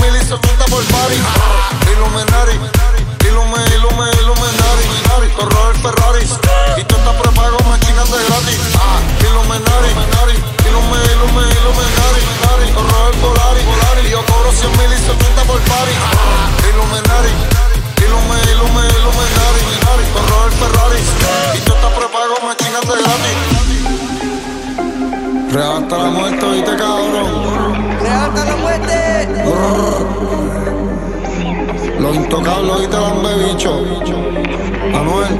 mil y se monta por party. Illuminati, Illume, Illume, Illuminati. Corro el Ferrari. Y tú estás prepago, máquinas de gratis. Illuminati, Illume, Illume, Illuminati. Corro el Polari. Yo cobro 100 mil y se monta por party. Illuminati, Illume, Illume, Illuminati. Corro el Ferrari. Y tú estás prepago, máquinas de gratis. Real hasta la muerte, viste cabrón. Real la muerte. Los intocables, oíste lambe bicho. Anuel.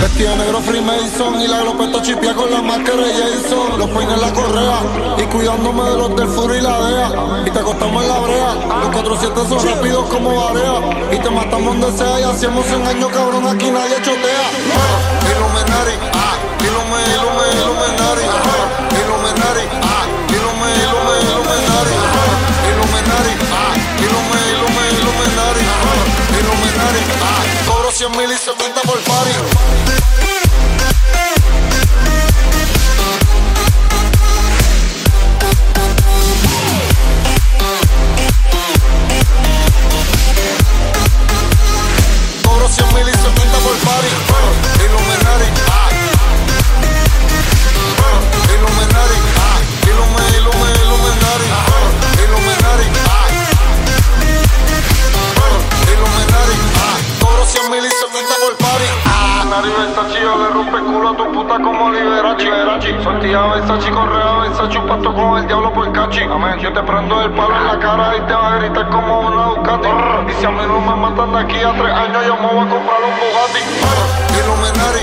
Vestido de negro Freemason y la glopeta chipia con la máscara de Jason. Los peines en la correa y cuidándome de los del furo y la DEA. Y te acostamos en la brea. Los 400 son rápidos como barea. Y te matamos donde sea y hacemos un año cabrón. Aquí nadie chotea. Ah, Illuminati, mil se pinta por party. Por party. Ah. Nari Versace, le rompe el culo a tu puta como Liberace. Liberace. Sortija Versace, correa Versace, un pacto con el diablo por cachi. Amén. Yo te prendo el palo en la cara y te va a gritar como una Ducati. Y si a mí no me matan de aquí a tres años, yo me voy a comprar un Bugatti. Illuminati,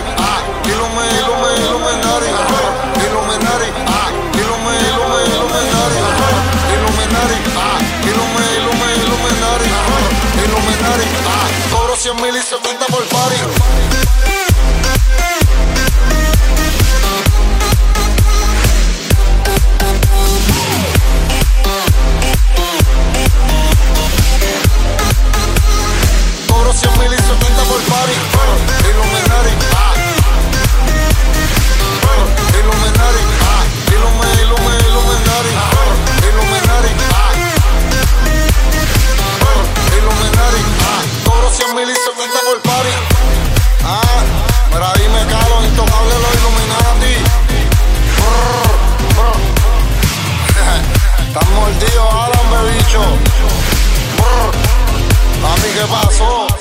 corazón.